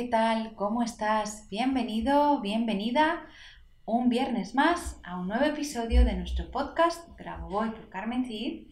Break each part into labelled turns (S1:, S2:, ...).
S1: ¿Qué tal? ¿Cómo estás? Bienvenido, bienvenida un viernes más a un nuevo episodio de nuestro podcast Grabo Voy por Carmen Cid,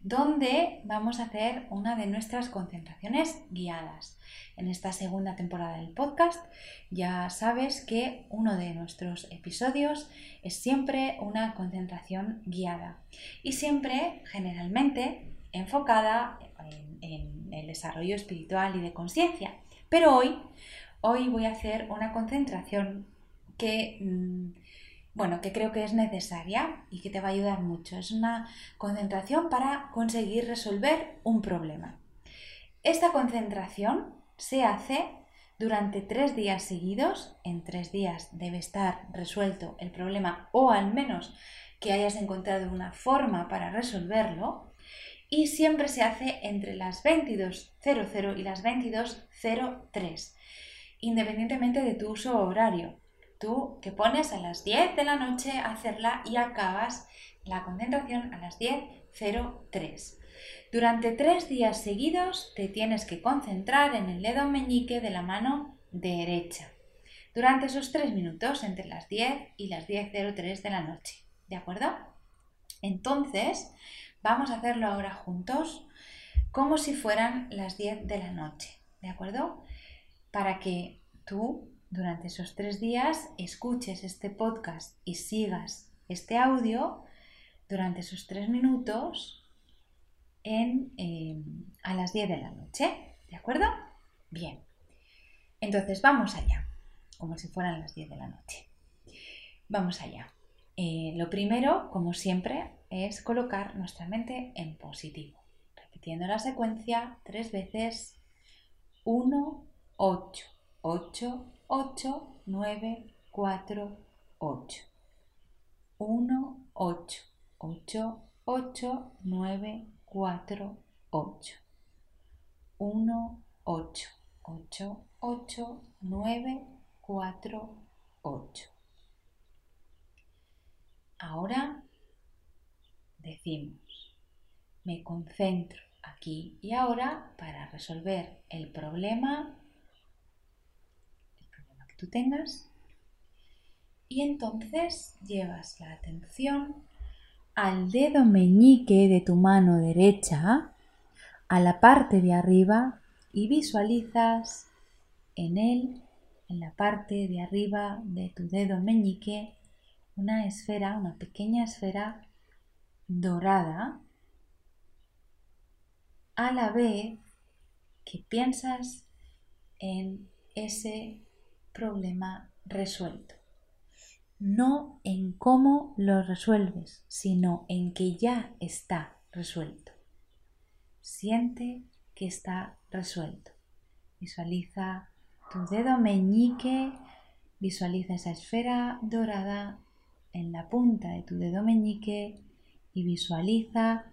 S1: donde vamos a hacer una de nuestras concentraciones guiadas. En esta segunda temporada del podcast ya sabes que uno de nuestros episodios es siempre una concentración guiada y siempre, generalmente, enfocada en, en el desarrollo espiritual y de conciencia. Pero hoy, hoy voy a hacer una concentración que, mm, bueno, que creo que es necesaria y que te va a ayudar mucho. Es una concentración para conseguir resolver un problema. Esta concentración se hace durante tres días seguidos. En tres días debe estar resuelto el problema o al menos que hayas encontrado una forma para resolverlo. Y siempre se hace entre las 22.00 y las 22.03, independientemente de tu uso horario tú que pones a las 10 de la noche a hacerla y acabas la concentración a las 10.03. Durante tres días seguidos te tienes que concentrar en el dedo meñique de la mano derecha. Durante esos tres minutos, entre las 10 y las 10.03 de la noche. ¿De acuerdo? Entonces, vamos a hacerlo ahora juntos como si fueran las 10 de la noche. ¿De acuerdo? Para que tú durante esos tres días escuches este podcast y sigas este audio durante esos tres minutos en, eh, a las 10 de la noche. ¿De acuerdo? Bien. Entonces vamos allá, como si fueran las 10 de la noche. Vamos allá. Eh, lo primero, como siempre, es colocar nuestra mente en positivo. Repitiendo la secuencia tres veces. 1, 8, 8, 8, 9, 4, 8. 1, 8, 8, 8, 9, 4, 8. 1, 8, 8, 8, 9, 4, 8. Ahora decimos, me concentro aquí y ahora para resolver el problema tú tengas. Y entonces llevas la atención al dedo meñique de tu mano derecha, a la parte de arriba y visualizas en él, en la parte de arriba de tu dedo meñique, una esfera, una pequeña esfera dorada, a la vez que piensas en ese problema resuelto. No en cómo lo resuelves, sino en que ya está resuelto. Siente que está resuelto. Visualiza tu dedo meñique, visualiza esa esfera dorada en la punta de tu dedo meñique y visualiza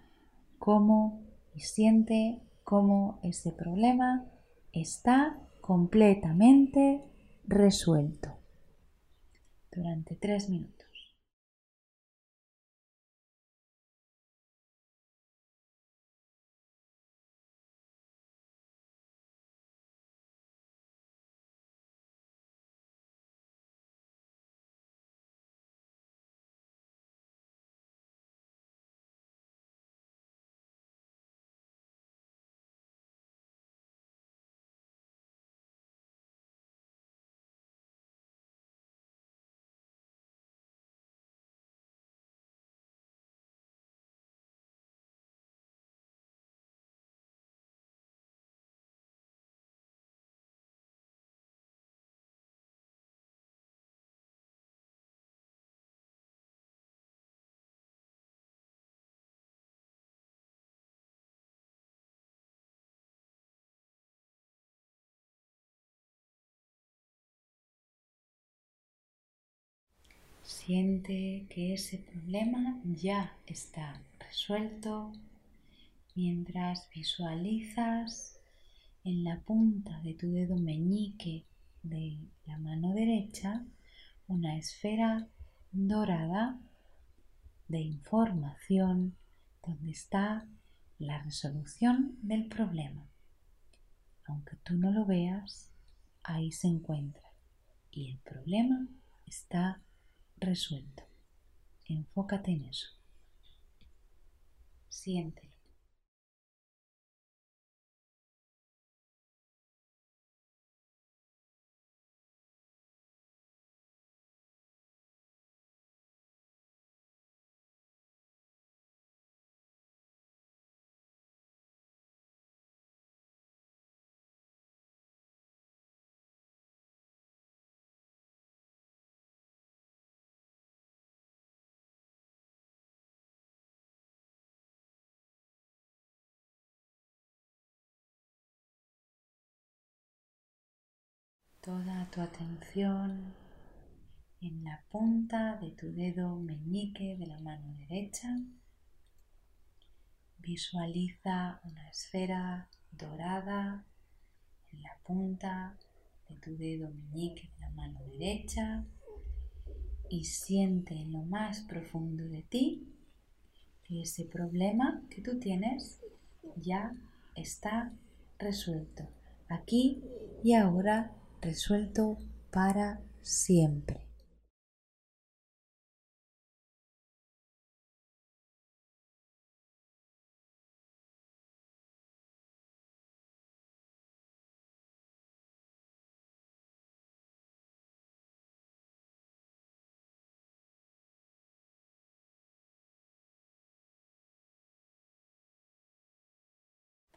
S1: cómo y siente cómo ese problema está completamente resuelto durante tres minutos. Siente que ese problema ya está resuelto mientras visualizas en la punta de tu dedo meñique de la mano derecha una esfera dorada de información donde está la resolución del problema. Aunque tú no lo veas, ahí se encuentra y el problema está resuelto. Enfócate en eso. Siéntelo. Toda tu atención en la punta de tu dedo meñique de la mano derecha. Visualiza una esfera dorada en la punta de tu dedo meñique de la mano derecha y siente en lo más profundo de ti que ese problema que tú tienes ya está resuelto aquí y ahora resuelto para siempre.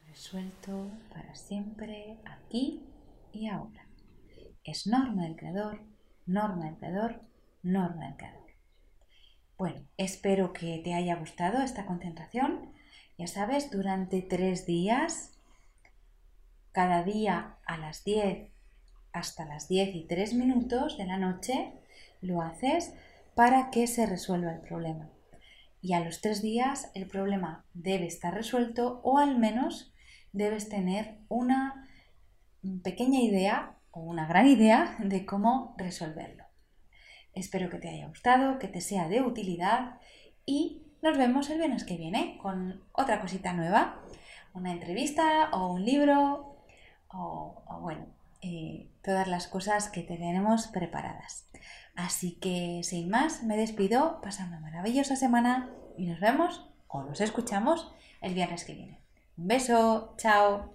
S1: resuelto para siempre aquí y ahora es norma del creador, norma del creador, norma del creador. Bueno, espero que te haya gustado esta concentración. Ya sabes, durante tres días, cada día a las 10 hasta las 10 y 3 minutos de la noche, lo haces para que se resuelva el problema. Y a los tres días el problema debe estar resuelto o al menos debes tener una pequeña idea o una gran idea de cómo resolverlo. Espero que te haya gustado, que te sea de utilidad y nos vemos el viernes que viene con otra cosita nueva, una entrevista o un libro o, bueno, eh, todas las cosas que tenemos preparadas. Así que sin más, me despido, pasa una maravillosa semana y nos vemos o nos escuchamos el viernes que viene. Un beso, chao.